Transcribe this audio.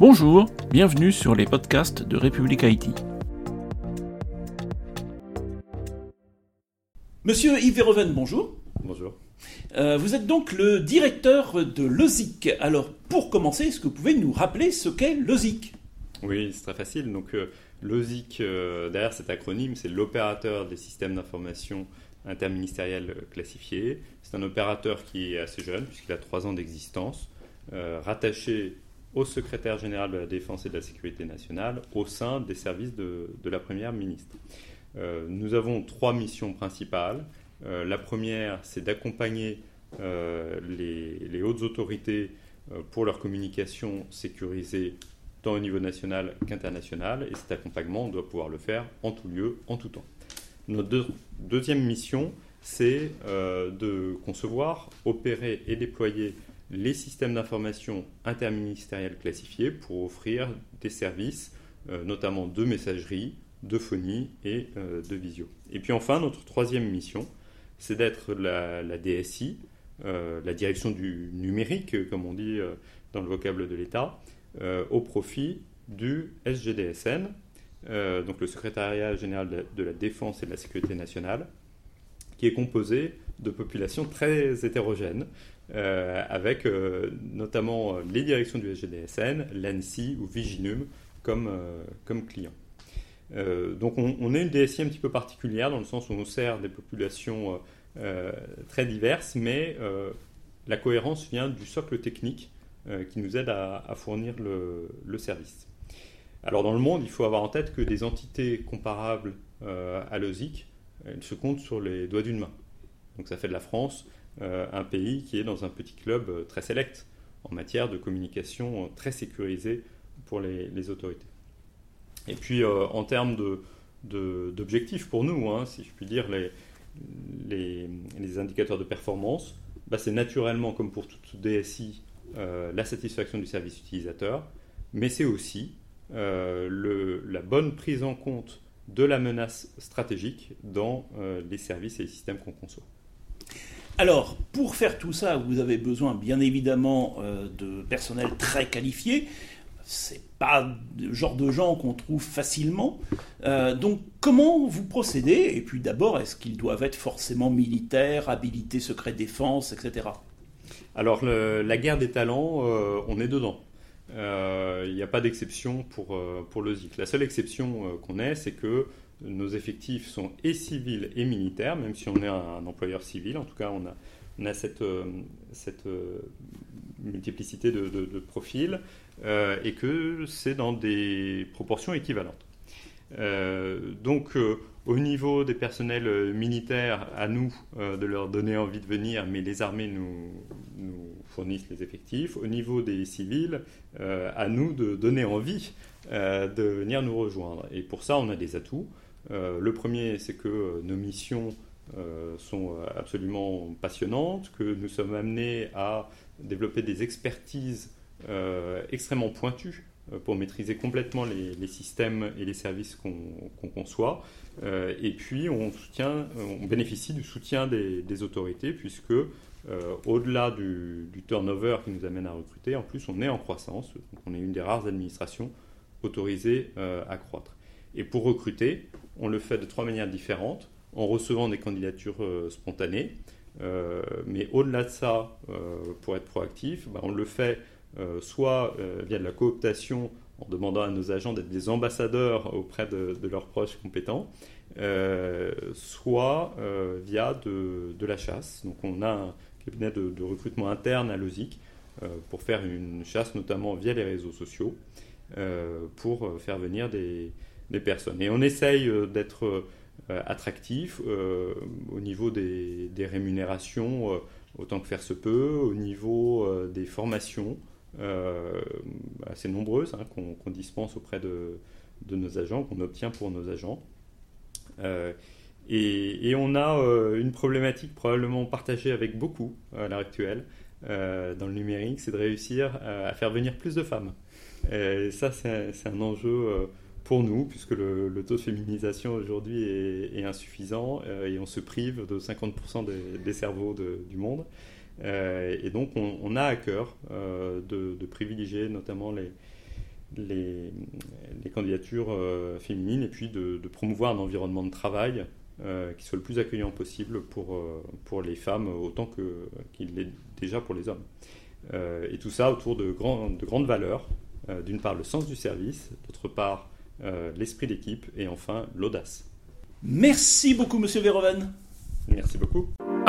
Bonjour, bienvenue sur les podcasts de République Haïti. Monsieur Yves Verhoeven, bonjour. Bonjour. Euh, vous êtes donc le directeur de l'OSIC. Alors, pour commencer, est-ce que vous pouvez nous rappeler ce qu'est l'OSIC Oui, c'est très facile. Donc, euh, l'OSIC, euh, derrière cet acronyme, c'est l'opérateur des systèmes d'information interministériels classifiés. C'est un opérateur qui est assez jeune, puisqu'il a trois ans d'existence, rattaché au secrétaire général de la Défense et de la Sécurité nationale au sein des services de, la Première ministre. Euh, nous avons trois missions principales. Euh, la première, c'est d'accompagner euh, les, hautes autorités pour leur communication sécurisée tant au niveau national qu'international. Et cet accompagnement, on doit pouvoir le faire en tout lieu, en tout temps. Notre deuxième mission, c'est de concevoir, opérer et déployer les systèmes d'information interministériels classifiés pour offrir des services, euh, notamment de messagerie, de phonie et euh, de visio. Et puis enfin, notre troisième mission, c'est d'être la, DSI, euh, la direction du numérique, comme on dit dans le vocable de l'État, au profit du SGDSN, donc le Secrétariat général de la Défense et de la Sécurité nationale, qui est composé de populations très hétérogènes, euh, avec euh, notamment euh, les directions du SGDSN, l'ANSI ou Viginum comme, comme clients. donc on, est une DSI un petit peu particulière dans le sens où on sert des populations très diverses, mais la cohérence vient du socle technique qui nous aide à, fournir le, le, service. Alors dans le monde, il faut avoir en tête que des entités comparables à l'OSIC, elles se comptent sur les doigts d'une main. Donc ça fait de la France euh, un pays qui est dans un petit club euh, très sélect en matière de communication euh, très sécurisée pour les, autorités. Et puis en termes d'objectifs pour nous, hein, si je puis dire, les, les, indicateurs de performance, bah, c'est naturellement, comme pour toute DSI, la satisfaction du service utilisateur, mais c'est aussi la bonne prise en compte de la menace stratégique dans les services et les systèmes qu'on conçoit. Alors, pour faire tout ça, vous avez besoin bien évidemment euh, de personnel très qualifié. C'est pas le genre de gens qu'on trouve facilement. Euh, donc, comment vous procédez? Et puis d'abord, est-ce qu'ils doivent être forcément militaires, habilités secret défense, etc. Alors, la guerre des talents, euh, on est dedans. Il n'y a pas d'exception pour, pour le ZIC. La seule exception qu'on ait, c'est que nos effectifs sont et civils et militaires, même si on est un, employeur civil. En tout cas, on a, cette, euh, cette euh, multiplicité de, profils euh, et que c'est dans des proportions équivalentes. donc, au niveau des personnels militaires, à nous de leur donner envie de venir, mais les armées nous fournissent les effectifs. Au niveau des civils, à nous de donner envie de venir nous rejoindre. Et pour ça, on a des atouts. Euh, le premier, c'est que euh, nos missions euh, sont absolument passionnantes, que nous sommes amenés à développer des expertises extrêmement pointues pour maîtriser complètement les, systèmes et les services qu'on conçoit. et puis, on, soutient, on bénéficie du soutien des, autorités, puisque au-delà du, turnover qui nous amène à recruter, en plus, on est en croissance. Donc on est une des rares administrations autorisées à croître. Et pour recruter, on le fait de trois manières différentes, en recevant des candidatures euh, spontanées. Euh, mais au-delà de ça, euh, pour être proactif, bah, on le fait soit via de la cooptation en demandant à nos agents d'être des ambassadeurs auprès de, leurs proches compétents, soit via de, la chasse. Donc on a un cabinet de, recrutement interne à l'OSIC pour faire une chasse notamment via les réseaux sociaux, pour faire venir des, personnes. Et on essaye euh, d'être euh, attractif euh, au niveau des, rémunérations, autant que faire se peut, au niveau des formations assez nombreuses hein, qu'on dispense auprès de, de, nos agents, qu'on obtient pour nos agents. Et, on a une problématique probablement partagée avec beaucoup à l'heure actuelle dans le numérique, c'est de réussir à faire venir plus de femmes. Et ça, c'est un enjeu pour nous, puisque le, taux de féminisation aujourd'hui est, insuffisant euh, et on se prive de 50% des, cerveaux du monde. Euh, et donc on, a à cœur euh, de, privilégier notamment les, les, candidatures féminines et puis de, promouvoir un environnement de travail qui soit le plus accueillant possible pour, pour les femmes autant qu'il l'est déjà pour les hommes. et tout ça autour de, de grandes valeurs. D'une part, le sens du service, d'autre part, l'esprit d'équipe et enfin, l'audace. Merci beaucoup, monsieur Verhoeven. Merci beaucoup.